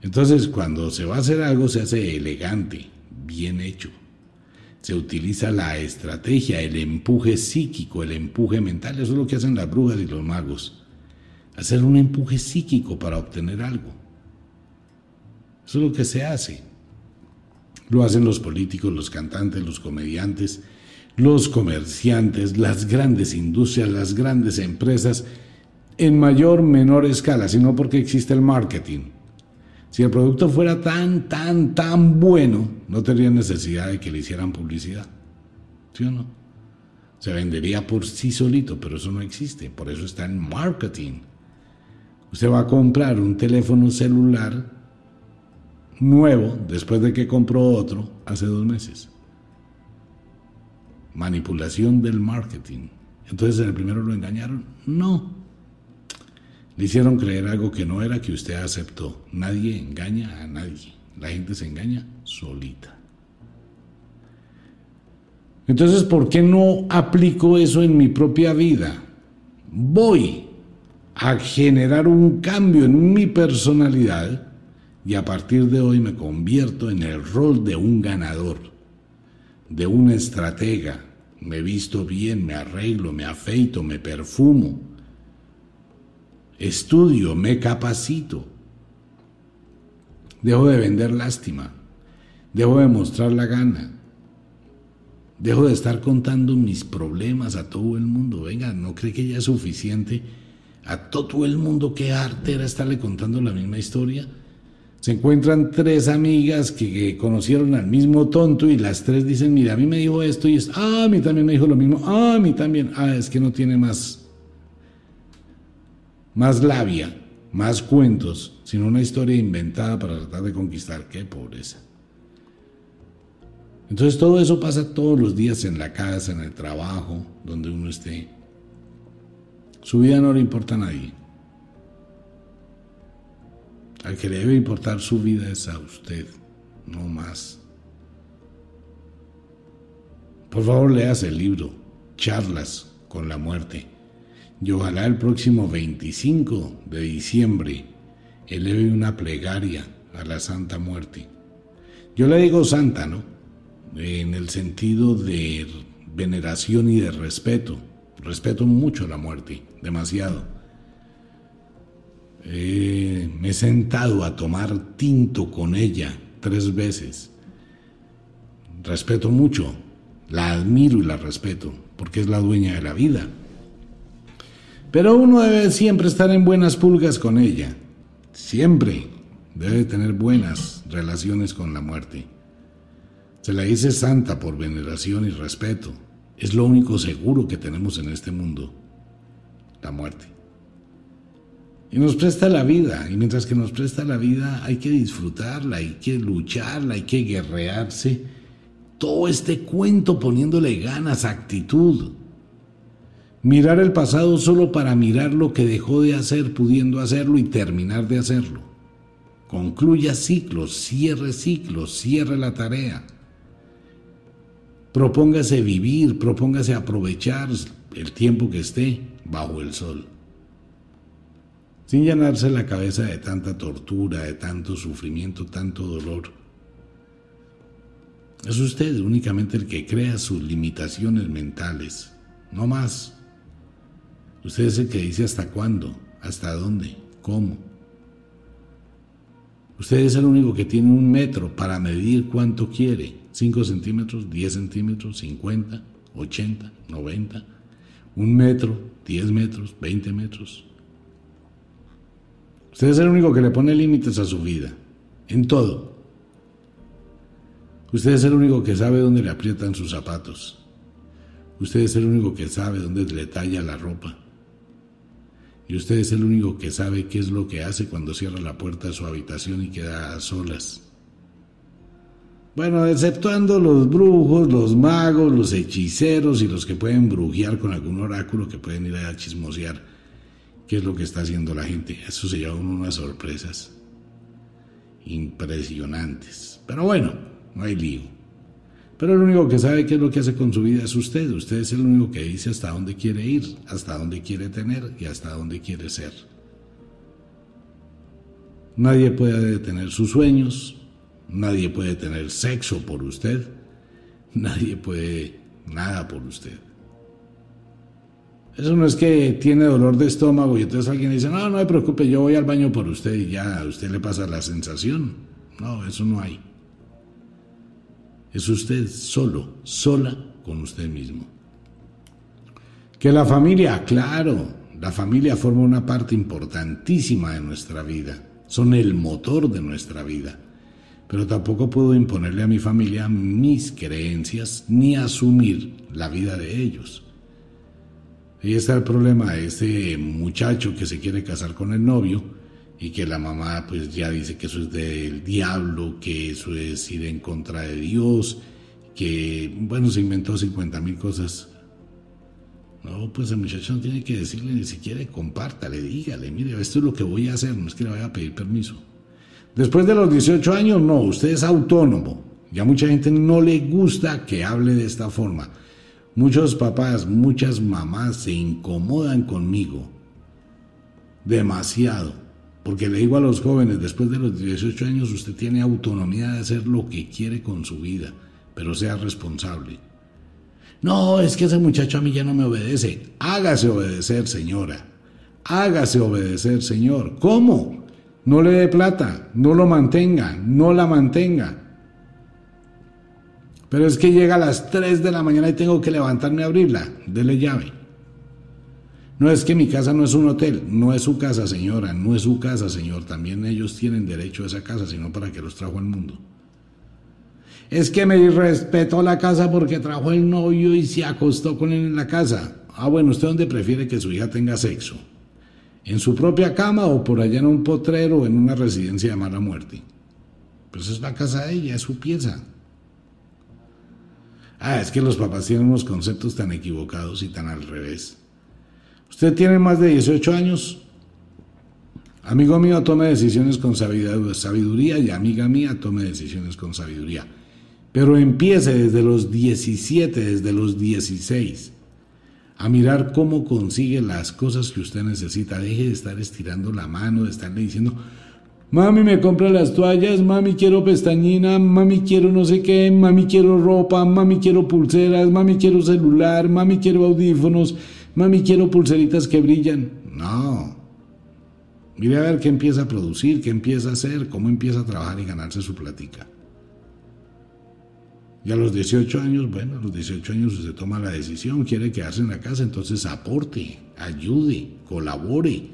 Speaker 1: Entonces cuando se va a hacer algo se hace elegante bien hecho. Se utiliza la estrategia, el empuje psíquico, el empuje mental. Eso es lo que hacen las brujas y los magos. Hacer un empuje psíquico para obtener algo. Eso es lo que se hace. Lo hacen los políticos, los cantantes, los comediantes, los comerciantes, las grandes industrias, las grandes empresas, en mayor menor escala, sino porque existe el marketing. Si el producto fuera tan, tan, tan bueno, no tendría necesidad de que le hicieran publicidad. ¿Sí o no? Se vendería por sí solito, pero eso no existe. Por eso está en marketing. Usted va a comprar un teléfono celular nuevo después de que compró otro hace dos meses. Manipulación del marketing. Entonces en el primero lo engañaron. No. Le hicieron creer algo que no era que usted aceptó. Nadie engaña a nadie. La gente se engaña solita. Entonces, ¿por qué no aplico eso en mi propia vida? Voy a generar un cambio en mi personalidad y a partir de hoy me convierto en el rol de un ganador, de un estratega. Me visto bien, me arreglo, me afeito, me perfumo, estudio, me capacito. Dejo de vender lástima, dejo de mostrar la gana, dejo de estar contando mis problemas a todo el mundo. Venga, ¿no cree que ya es suficiente a todo el mundo que arte era estarle contando la misma historia? Se encuentran tres amigas que, conocieron al mismo tonto y las tres dicen, mira, a mí me dijo esto y es, ah, a mí también me dijo lo mismo, ah, a mí también, ah, es que no tiene más más labia, más cuentos, sino una historia inventada para tratar de conquistar. ¡Qué pobreza! Entonces todo eso pasa todos los días en la casa, en el trabajo, donde uno esté. Su vida no le importa a nadie. Al que le debe importar su vida es a usted, no más. Por favor, leas el libro, Charlas con la Muerte. Y ojalá el próximo 25 de diciembre eleve una plegaria a la Santa Muerte. Yo le digo santa, ¿no? En el sentido de veneración y de respeto. Respeto mucho la muerte, demasiado. me he sentado a tomar tinto con ella tres veces. Respeto mucho, la admiro y la respeto, porque es la dueña de la vida. Pero uno debe siempre estar en buenas pulgas con ella. Siempre debe tener buenas relaciones con la muerte. Se la dice santa por veneración y respeto. Es lo único seguro que tenemos en este mundo, la muerte. Y nos presta la vida, y mientras que nos presta la vida hay que disfrutarla, hay que lucharla, hay que guerrearse. Todo este cuento poniéndole ganas, actitud. Mirar el pasado solo para mirar lo que dejó de hacer pudiendo hacerlo y terminar de hacerlo. Concluya ciclos, cierre ciclos, cierre la tarea. Propóngase vivir, propóngase aprovechar el tiempo que esté bajo el sol. Sin llenarse la cabeza de tanta tortura, de tanto sufrimiento, tanto dolor. Es usted únicamente el que crea sus limitaciones mentales, no más. Usted es el que dice hasta cuándo, hasta dónde, cómo. Usted es el único que tiene un metro para medir cuánto quiere. 5 centímetros, 10 centímetros, 50, 80, 90. Un metro, 10 metros, 20 metros. Usted es el único que le pone límites a su vida. En todo. Usted es el único que sabe dónde le aprietan sus zapatos. Usted es el único que sabe dónde le talla la ropa. Y usted es el único que sabe qué es lo que hace cuando cierra la puerta de su habitación y queda a solas. Bueno, exceptuando los brujos, los magos, los hechiceros y los que pueden brujear con algún oráculo que pueden ir a chismosear qué es lo que está haciendo la gente. Eso se llama unas sorpresas impresionantes. Pero bueno, no hay lío. Pero el único que sabe qué es lo que hace con su vida es usted. Usted es el único que dice hasta dónde quiere ir, hasta dónde quiere tener y hasta dónde quiere ser. Nadie puede detener sus sueños, nadie puede tener sexo por usted, nadie puede nada por usted. Eso no es que tiene dolor de estómago y entonces alguien dice, no, no me preocupe, yo voy al baño por usted y ya a usted le pasa la sensación. No, eso no hay. Es usted solo, sola con usted mismo. Que la familia, claro, la familia forma una parte importantísima de nuestra vida, son el motor de nuestra vida, pero tampoco puedo imponerle a mi familia mis creencias ni asumir la vida de ellos. Ahí está el problema de ese muchacho que se quiere casar con el novio, y que la mamá pues ya dice que eso es del diablo, que eso es ir en contra de Dios, que bueno, se inventó 50 mil cosas. No, pues el muchacho no tiene que decirle ni siquiera compártale, dígale, mire, esto es lo que voy a hacer, no es que le vaya a pedir permiso. Después de los 18 años, no, usted es autónomo. Ya mucha gente no le gusta que hable de esta forma. Muchos papás, muchas mamás se incomodan conmigo demasiado porque le digo a los jóvenes, después de los 18 años usted tiene autonomía de hacer lo que quiere con su vida, pero sea responsable. No, es que ese muchacho a mí ya no me obedece. Hágase obedecer, señora. Hágase obedecer, señor. ¿Cómo? No le dé plata, no lo mantenga, no la mantenga. Pero es que llega a las 3 de la mañana y tengo que levantarme a abrirla. Dele llave. No es que mi casa no es un hotel, no es su casa, señora, no es su casa, señor. También ellos tienen derecho a esa casa, sino para que los trajo al mundo. Es que me respetó la casa porque trajo el novio y se acostó con él en la casa. Ah, bueno, ¿usted dónde prefiere que su hija tenga sexo? ¿En su propia cama o por allá en un potrero o en una residencia de mala muerte? Pues es la casa de ella, es su pieza. Ah, es que los papás tienen unos conceptos tan equivocados y tan al revés. Usted tiene más de 18 años. Amigo mío, tome decisiones con sabiduría y amiga mía, tome decisiones con sabiduría. Pero empiece desde los 17, desde los 16, a mirar cómo consigue las cosas que usted necesita. Deje de estar estirando la mano, de estarle diciendo, Mami, me compra las toallas, mami, quiero pestañina, mami, quiero no sé qué, mami, quiero ropa, mami, quiero pulseras, mami, quiero celular, mami, quiero audífonos, mami, quiero pulseritas que brillan. No. Mire a ver qué empieza a producir, qué empieza a hacer, cómo empieza a trabajar y ganarse su platica. Y a los 18 años, bueno, a los 18 años usted toma la decisión, quiere quedarse en la casa, entonces aporte, ayude, colabore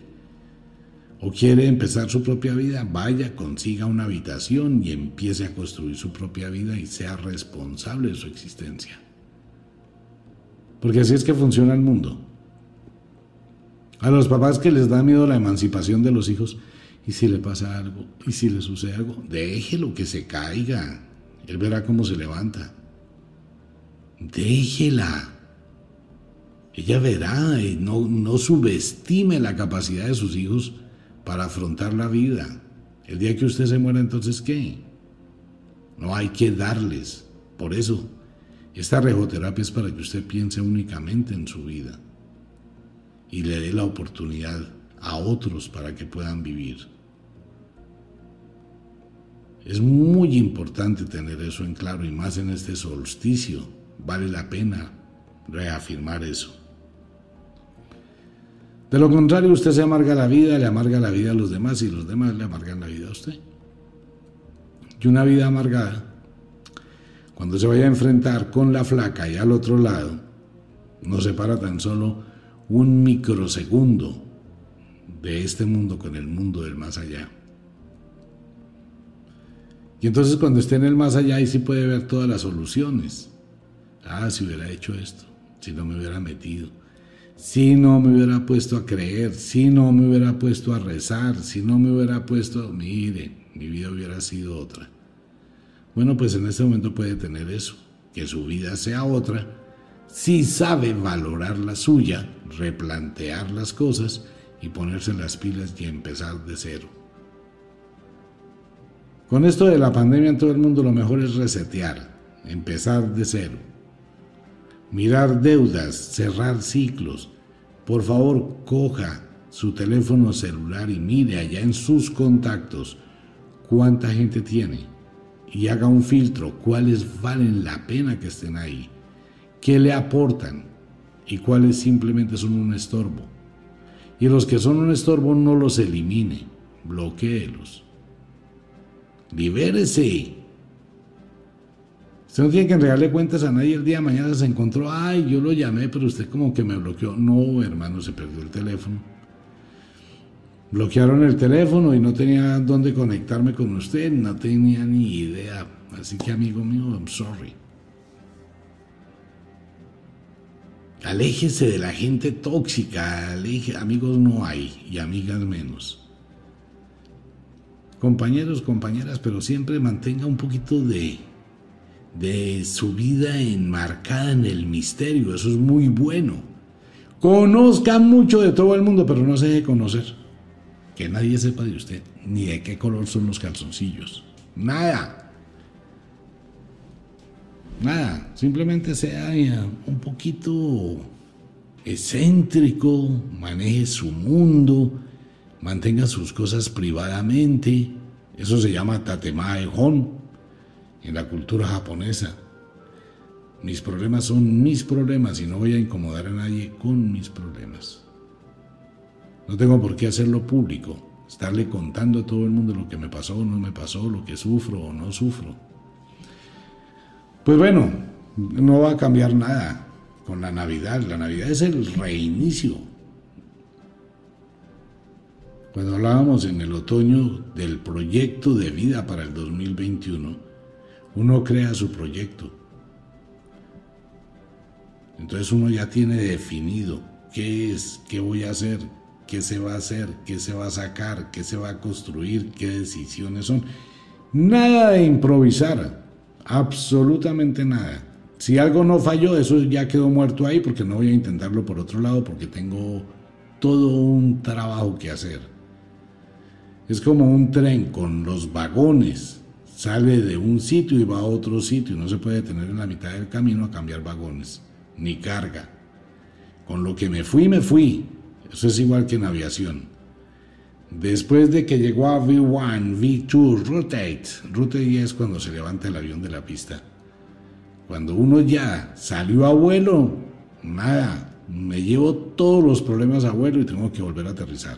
Speaker 1: o quiere empezar su propia vida, vaya, consiga una habitación y empiece a construir su propia vida y sea responsable de su existencia. Porque así es que funciona el mundo. A los papás que les da miedo la emancipación de los hijos, ¿y si le pasa algo? ¿Y si le sucede algo? Déjelo que se caiga. Él verá cómo se levanta. Déjela. Ella verá y no, no subestime la capacidad de sus hijos para afrontar la vida. El día que usted se muera, entonces, ¿qué? No hay que darles. Por eso, esta rejoterapia es para que usted piense únicamente en su vida y le dé la oportunidad a otros para que puedan vivir. Es muy importante tener eso en claro y más en este solsticio. Vale la pena reafirmar eso. De lo contrario, usted se amarga la vida, le amarga la vida a los demás y los demás le amargan la vida a usted. Y una vida amargada, cuando se vaya a enfrentar con la flaca y al otro lado, no separa tan solo un microsegundo de este mundo con el mundo del más allá. Y entonces cuando esté en el más allá, ahí sí puede ver todas las soluciones. Ah, si hubiera hecho esto, si no me hubiera metido si no me hubiera puesto a creer, si no me hubiera puesto a rezar, si no me hubiera puesto, mire, mi vida hubiera sido otra. Bueno, pues en este momento puede tener eso, que su vida sea otra, si sabe valorar la suya, replantear las cosas y ponerse las pilas y empezar de cero. Con esto de la pandemia en todo el mundo lo mejor es resetear, empezar de cero mirar deudas, cerrar ciclos. Por favor, coja su teléfono celular y mire allá en sus contactos cuánta gente tiene y haga un filtro, cuáles valen la pena que estén ahí, qué le aportan y cuáles simplemente son un estorbo. Y los que son un estorbo no los elimine, bloqueelos. Libérese Usted no tiene que entregarle cuentas a nadie el día de mañana se encontró, ay, yo lo llamé, pero usted como que me bloqueó. No, hermano, se perdió el teléfono. Bloquearon el teléfono y no tenía dónde conectarme con usted, no tenía ni idea. Así que, amigo mío, I'm sorry. Aléjese de la gente tóxica, aleje, amigos no hay y amigas menos. Compañeros, compañeras, pero siempre mantenga un poquito de de su vida enmarcada en el misterio. Eso es muy bueno. Conozca mucho de todo el mundo, pero no se deje conocer. Que nadie sepa de usted, ni de qué color son los calzoncillos. Nada. Nada. Simplemente sea un poquito excéntrico, maneje su mundo, mantenga sus cosas privadamente. Eso se llama tatemaejón en la cultura japonesa. Mis problemas son mis problemas y no voy a incomodar a nadie con mis problemas. No tengo por qué hacerlo público, estarle contando a todo el mundo lo que me pasó o no me pasó, lo que sufro o no sufro. Pues bueno, no va a cambiar nada con la Navidad. La Navidad es el reinicio. Cuando hablábamos en el otoño del proyecto de vida para el 2021, uno crea su proyecto. Entonces uno ya tiene definido qué es, qué voy a hacer, qué se va a hacer, qué se va a sacar, qué se va a construir, qué decisiones son. Nada de improvisar, absolutamente nada. Si algo no falló, eso ya quedó muerto ahí porque no voy a intentarlo por otro lado porque tengo todo un trabajo que hacer. Es como un tren con los vagones. Sale de un sitio y va a otro sitio no se puede detener en la mitad del camino a cambiar vagones, ni carga. Con lo que me fui, me fui. Eso es igual que en aviación. Después de que llegó a V1, V2, Rotate, Rotate es cuando se levanta el avión de la pista. Cuando uno ya salió a vuelo, nada, me llevo todos los problemas a vuelo y tengo que volver a aterrizar.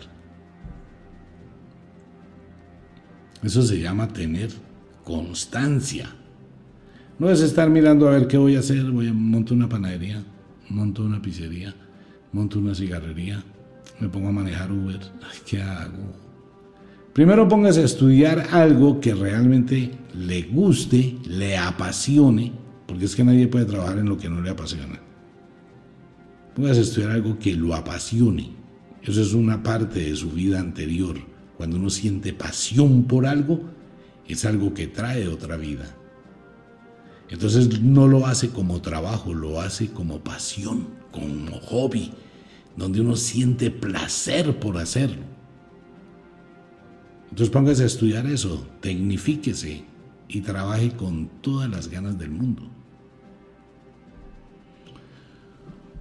Speaker 1: Eso se llama tener constancia. No es estar mirando a ver qué voy a hacer, voy a montar una panadería, monto una pizzería, monto una cigarrería, me pongo a manejar Uber. ¿Qué hago? Primero póngase a estudiar algo que realmente le guste, le apasione, porque es que nadie puede trabajar en lo que no le apasiona. Póngase a estudiar algo que lo apasione. Eso es una parte de su vida anterior. Cuando uno siente pasión por algo, es algo que trae otra vida. Entonces no lo hace como trabajo, lo hace como pasión, como hobby, donde uno siente placer por hacerlo. Entonces póngase a estudiar eso, tecnifíquese y trabaje con todas las ganas del mundo.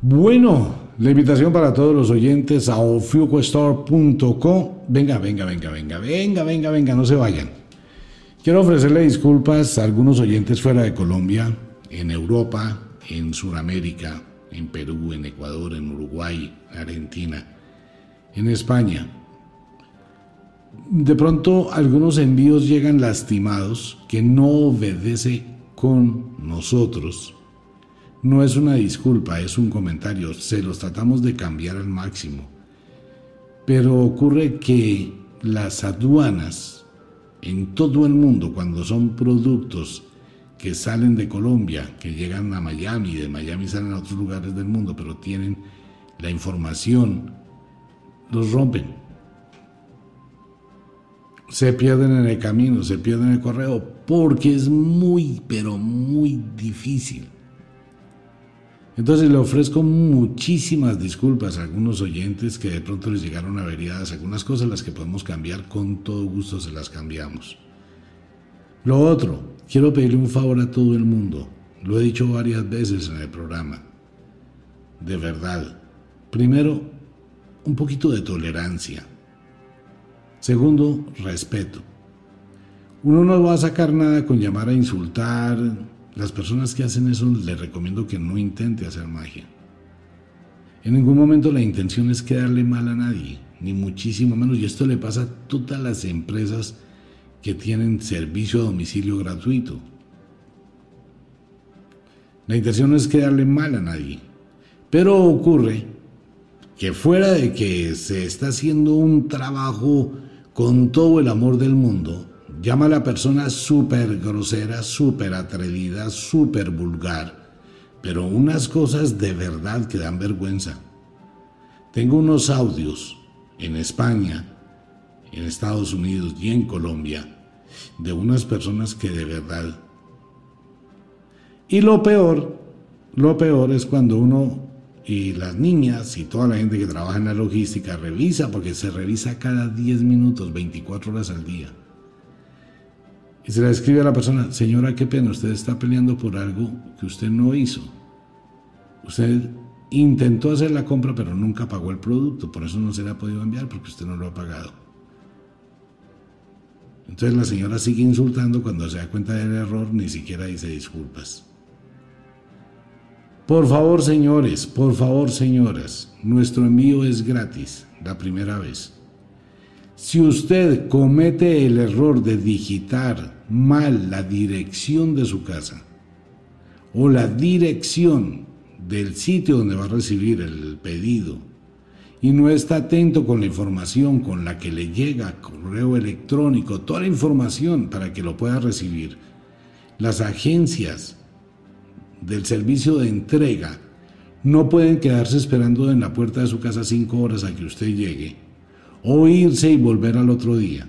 Speaker 1: Bueno, la invitación para todos los oyentes a ofiucostore.com. Venga, venga, venga, venga, venga, venga, venga, no se vayan. Quiero ofrecerle disculpas a algunos oyentes fuera de Colombia, en Europa, en Sudamérica, en Perú, en Ecuador, en Uruguay, Argentina, en España. De pronto algunos envíos llegan lastimados que no obedece con nosotros. No es una disculpa, es un comentario. Se los tratamos de cambiar al máximo. Pero ocurre que las aduanas en todo el mundo, cuando son productos que salen de Colombia, que llegan a Miami, de Miami salen a otros lugares del mundo, pero tienen la información, los rompen. Se pierden en el camino, se pierden en el correo, porque es muy, pero muy difícil. Entonces le ofrezco muchísimas disculpas a algunos oyentes que de pronto les llegaron averiadas algunas cosas las que podemos cambiar, con todo gusto se las cambiamos. Lo otro, quiero pedirle un favor a todo el mundo. Lo he dicho varias veces en el programa. De verdad. Primero, un poquito de tolerancia. Segundo, respeto. Uno no va a sacar nada con llamar a insultar. Las personas que hacen eso les recomiendo que no intente hacer magia. En ningún momento la intención es quedarle mal a nadie, ni muchísimo menos. Y esto le pasa a todas las empresas que tienen servicio a domicilio gratuito. La intención no es quedarle mal a nadie, pero ocurre que fuera de que se está haciendo un trabajo con todo el amor del mundo, llama a la persona súper grosera, súper atrevida, súper vulgar, pero unas cosas de verdad que dan vergüenza. Tengo unos audios en España en Estados Unidos y en Colombia de unas personas que de verdad... Y lo peor, lo peor es cuando uno y las niñas y toda la gente que trabaja en la logística revisa, porque se revisa cada 10 minutos, 24 horas al día. Y se le escribe a la persona, señora, qué pena, usted está peleando por algo que usted no hizo. Usted intentó hacer la compra, pero nunca pagó el producto, por eso no se le ha podido enviar, porque usted no lo ha pagado. Entonces la señora sigue insultando cuando se da cuenta del error, ni siquiera dice disculpas. Por favor, señores, por favor, señoras, nuestro envío es gratis la primera vez. Si usted comete el error de digitar mal la dirección de su casa o la dirección del sitio donde va a recibir el pedido y no está atento con la información con la que le llega correo electrónico, toda la información para que lo pueda recibir, las agencias del servicio de entrega no pueden quedarse esperando en la puerta de su casa cinco horas a que usted llegue o irse y volver al otro día.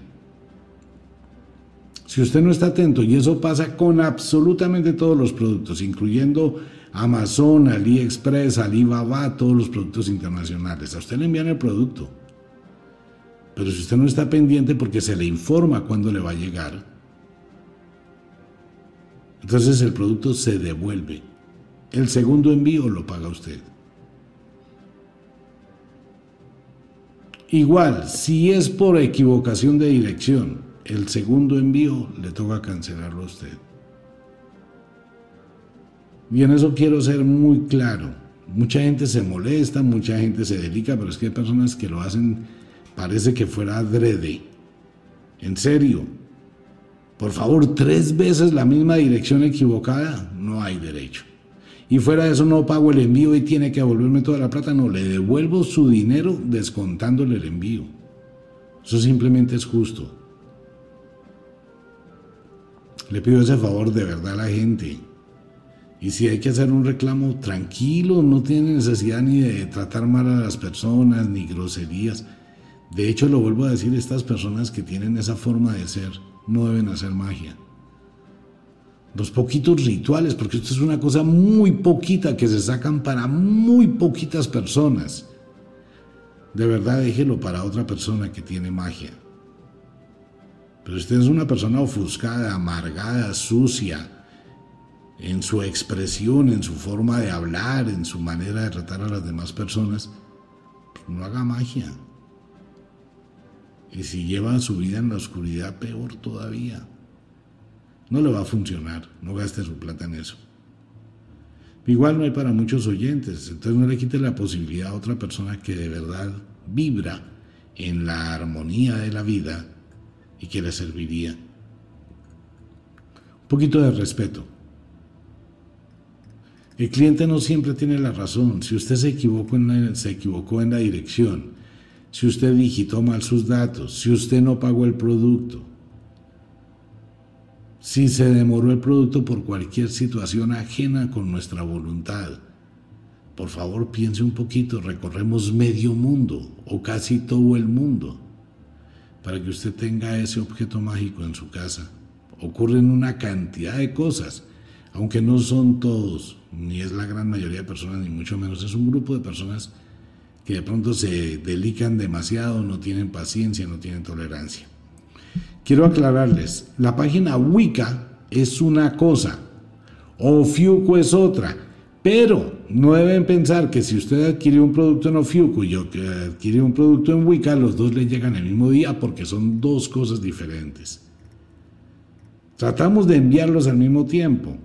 Speaker 1: Si usted no está atento, y eso pasa con absolutamente todos los productos, incluyendo Amazon, AliExpress, Alibaba, todos los productos internacionales. A usted le envían el producto. Pero si usted no está pendiente porque se le informa cuándo le va a llegar, entonces el producto se devuelve. El segundo envío lo paga usted. Igual, si es por equivocación de dirección, el segundo envío le toca cancelarlo a usted. Y en eso quiero ser muy claro. Mucha gente se molesta, mucha gente se dedica, pero es que hay personas que lo hacen, parece que fuera adrede. En serio. Por favor, tres veces la misma dirección equivocada, no hay derecho. Y fuera de eso no pago el envío y tiene que devolverme toda la plata, no, le devuelvo su dinero descontándole el envío. Eso simplemente es justo. Le pido ese favor de verdad a la gente. Y si hay que hacer un reclamo, tranquilo, no tiene necesidad ni de tratar mal a las personas, ni groserías. De hecho, lo vuelvo a decir, estas personas que tienen esa forma de ser no deben hacer magia. Los poquitos rituales, porque esto es una cosa muy poquita que se sacan para muy poquitas personas. De verdad, déjelo para otra persona que tiene magia. Pero usted es una persona ofuscada, amargada, sucia, en su expresión, en su forma de hablar, en su manera de tratar a las demás personas, pues no haga magia. Y si lleva su vida en la oscuridad, peor todavía. No le va a funcionar, no gaste su plata en eso. Igual no hay para muchos oyentes, entonces no le quite la posibilidad a otra persona que de verdad vibra en la armonía de la vida y que le serviría. Un poquito de respeto. El cliente no siempre tiene la razón. Si usted se equivocó en la, dirección, si usted digitó mal sus datos, si usted no pagó el producto, si se demoró el producto por cualquier situación ajena con nuestra voluntad, por favor piense un poquito, recorremos medio mundo o casi todo el mundo para que usted tenga ese objeto mágico en su casa. Ocurren una cantidad de cosas, aunque no son todos ni es la gran mayoría de personas, ni mucho menos. Es un grupo de personas que de pronto se delican demasiado, no tienen paciencia, no tienen tolerancia. Quiero aclararles, la página Wicca es una cosa, Ofiuco es otra, pero no deben pensar que si usted adquirió un producto en Ofiuco y yo que un producto en Wicca, los dos le llegan el mismo día porque son dos cosas diferentes. Tratamos de enviarlos al mismo tiempo,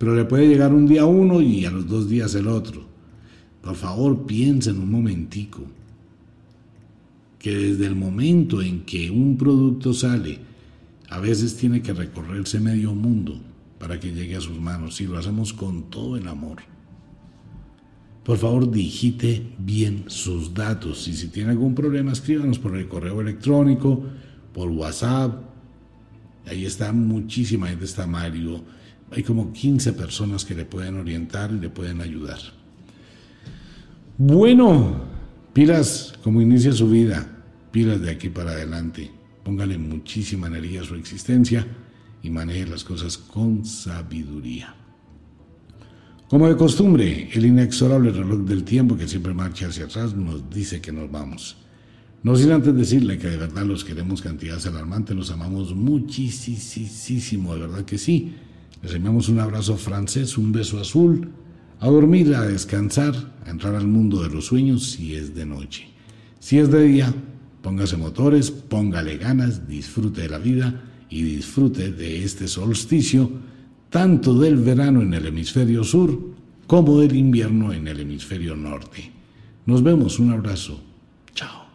Speaker 1: pero le puede llegar un día uno y a los dos días el otro. Por favor, piensen un momentico que desde el momento en que un producto sale, a veces tiene que recorrerse medio mundo para que llegue a sus manos y lo hacemos con todo el amor. Por favor, digite bien sus datos y si tiene algún problema, escríbanos por el correo electrónico, por WhatsApp. Ahí está muchísima gente, está Mario, hay como 15 personas que le pueden orientar y le pueden ayudar. Bueno, pilas como inicia su vida, pilas de aquí para adelante. Póngale muchísima energía a su existencia y maneje las cosas con sabiduría. Como de costumbre, el inexorable reloj del tiempo que siempre marcha hacia atrás nos dice que nos vamos. No sin antes decirle que de verdad los queremos cantidades alarmantes, los amamos muchísimo, de verdad que sí. Les enviamos un abrazo francés, un beso azul, a dormir, a descansar, a entrar al mundo de los sueños si es de noche. Si es de día, póngase motores, póngale ganas, disfrute de la vida y disfrute de este solsticio, tanto del verano en el hemisferio sur como del invierno en el hemisferio norte. Nos vemos, un abrazo. Chao.